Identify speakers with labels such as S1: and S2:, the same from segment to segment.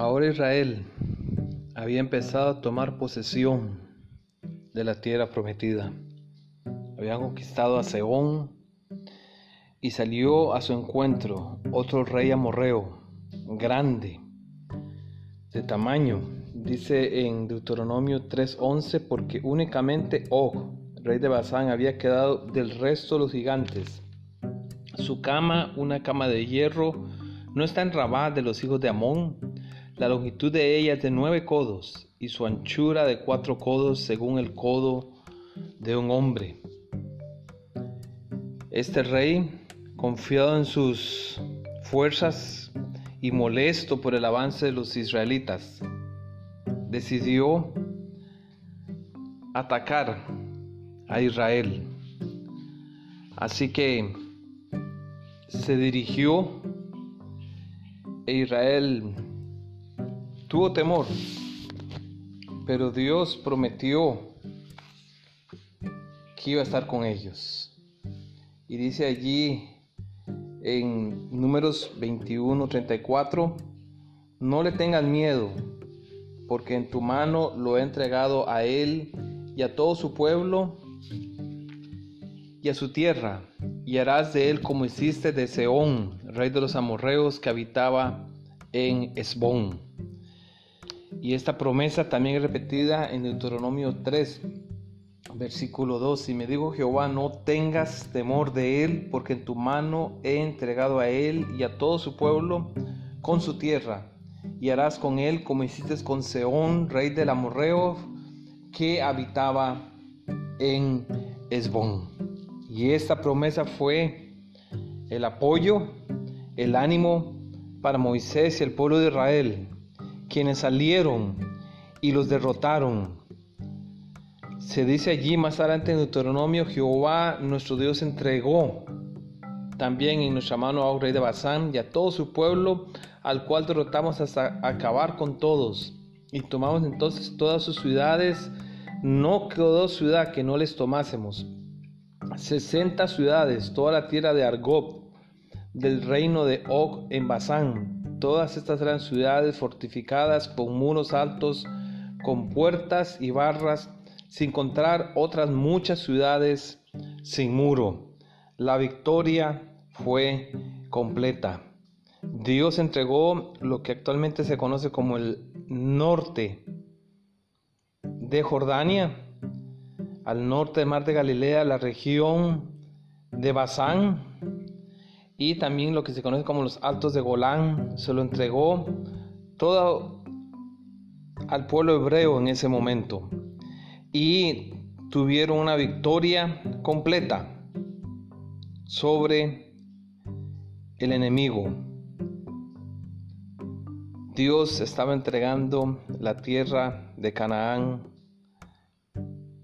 S1: Ahora Israel había empezado a tomar posesión de la tierra prometida. Habían conquistado a Seón y salió a su encuentro otro rey amorreo, grande, de tamaño, dice en Deuteronomio 3:11, porque únicamente Og, rey de Basán, había quedado del resto de los gigantes. Su cama, una cama de hierro, no está en Rabá de los hijos de Amón, la longitud de ella es de nueve codos y su anchura de cuatro codos según el codo de un hombre. Este rey, confiado en sus fuerzas y molesto por el avance de los israelitas, decidió atacar a Israel. Así que se dirigió e Israel tuvo temor, pero Dios prometió que iba a estar con ellos. Y dice allí en números 21, 34, no le tengas miedo, porque en tu mano lo he entregado a él y a todo su pueblo y a su tierra, y harás de él como hiciste de Seón, rey de los amorreos que habitaba en Esbón. Y esta promesa también es repetida en Deuteronomio 3, versículo 2. Y me dijo Jehová, no tengas temor de él, porque en tu mano he entregado a él y a todo su pueblo con su tierra. Y harás con él como hiciste con Seón, rey del Amorreo, que habitaba en Esbón. Y esta promesa fue el apoyo, el ánimo para Moisés y el pueblo de Israel quienes salieron y los derrotaron. Se dice allí más adelante en Deuteronomio, Jehová nuestro Dios entregó también en nuestra mano a rey de Basán y a todo su pueblo, al cual derrotamos hasta acabar con todos. Y tomamos entonces todas sus ciudades, no quedó ciudad que no les tomásemos. 60 ciudades, toda la tierra de Argob, del reino de Og en Basán, Todas estas eran ciudades fortificadas con muros altos, con puertas y barras, sin contar otras muchas ciudades sin muro. La victoria fue completa. Dios entregó lo que actualmente se conoce como el norte de Jordania, al norte del mar de Galilea, la región de Basán, y también lo que se conoce como los Altos de Golán, se lo entregó todo al pueblo hebreo en ese momento y tuvieron una victoria completa sobre el enemigo. Dios estaba entregando la tierra de Canaán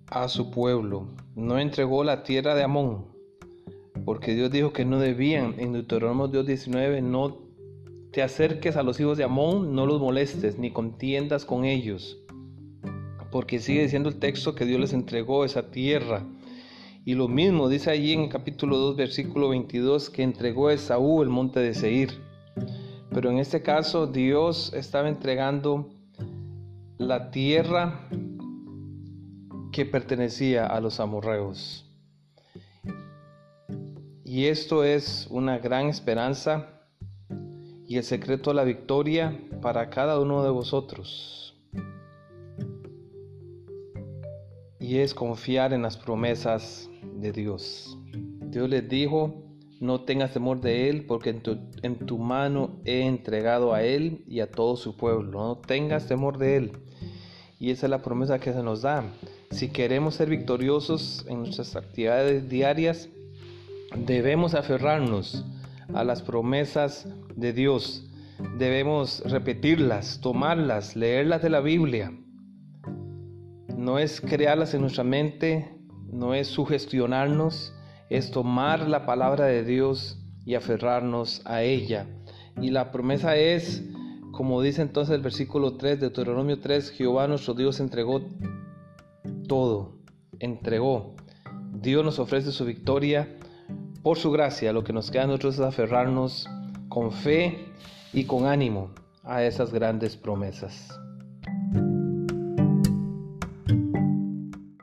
S1: a su pueblo. No entregó la tierra de Amón, porque Dios dijo que no debían, en Deuteronomio Dios 19, no te acerques a los hijos de Amón, no los molestes, ni contiendas con ellos, porque sigue diciendo el texto que Dios les entregó esa tierra. Y lo mismo dice allí en el capítulo 2, versículo 22, que entregó a Esaú el monte de Seir. Pero en este caso Dios estaba entregando la tierra que pertenecía a los amorreos. Y esto es una gran esperanza y el secreto de la victoria para cada uno de vosotros. Y es confiar en las promesas de Dios. Dios les dijo, no tengas temor de Él, porque en tu, mano he entregado a Él y a todo su pueblo. No tengas temor de Él. Y esa es la promesa que se nos da. Si queremos ser victoriosos en nuestras actividades diarias, Debemos aferrarnos a las promesas de Dios. Debemos repetirlas, tomarlas, leerlas de la Biblia. No es crearlas en nuestra mente, no es sugestionarnos, es tomar la palabra de Dios y aferrarnos a ella. Y la promesa es, como dice entonces el versículo 3 de Deuteronomio 3, Jehová nuestro Dios entregó todo, entregó. Dios nos ofrece su victoria por su gracia, lo que nos queda a nosotros es aferrarnos con fe y con ánimo a esas grandes promesas.